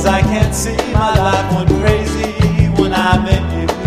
Cause I can't see my life went crazy when I met you.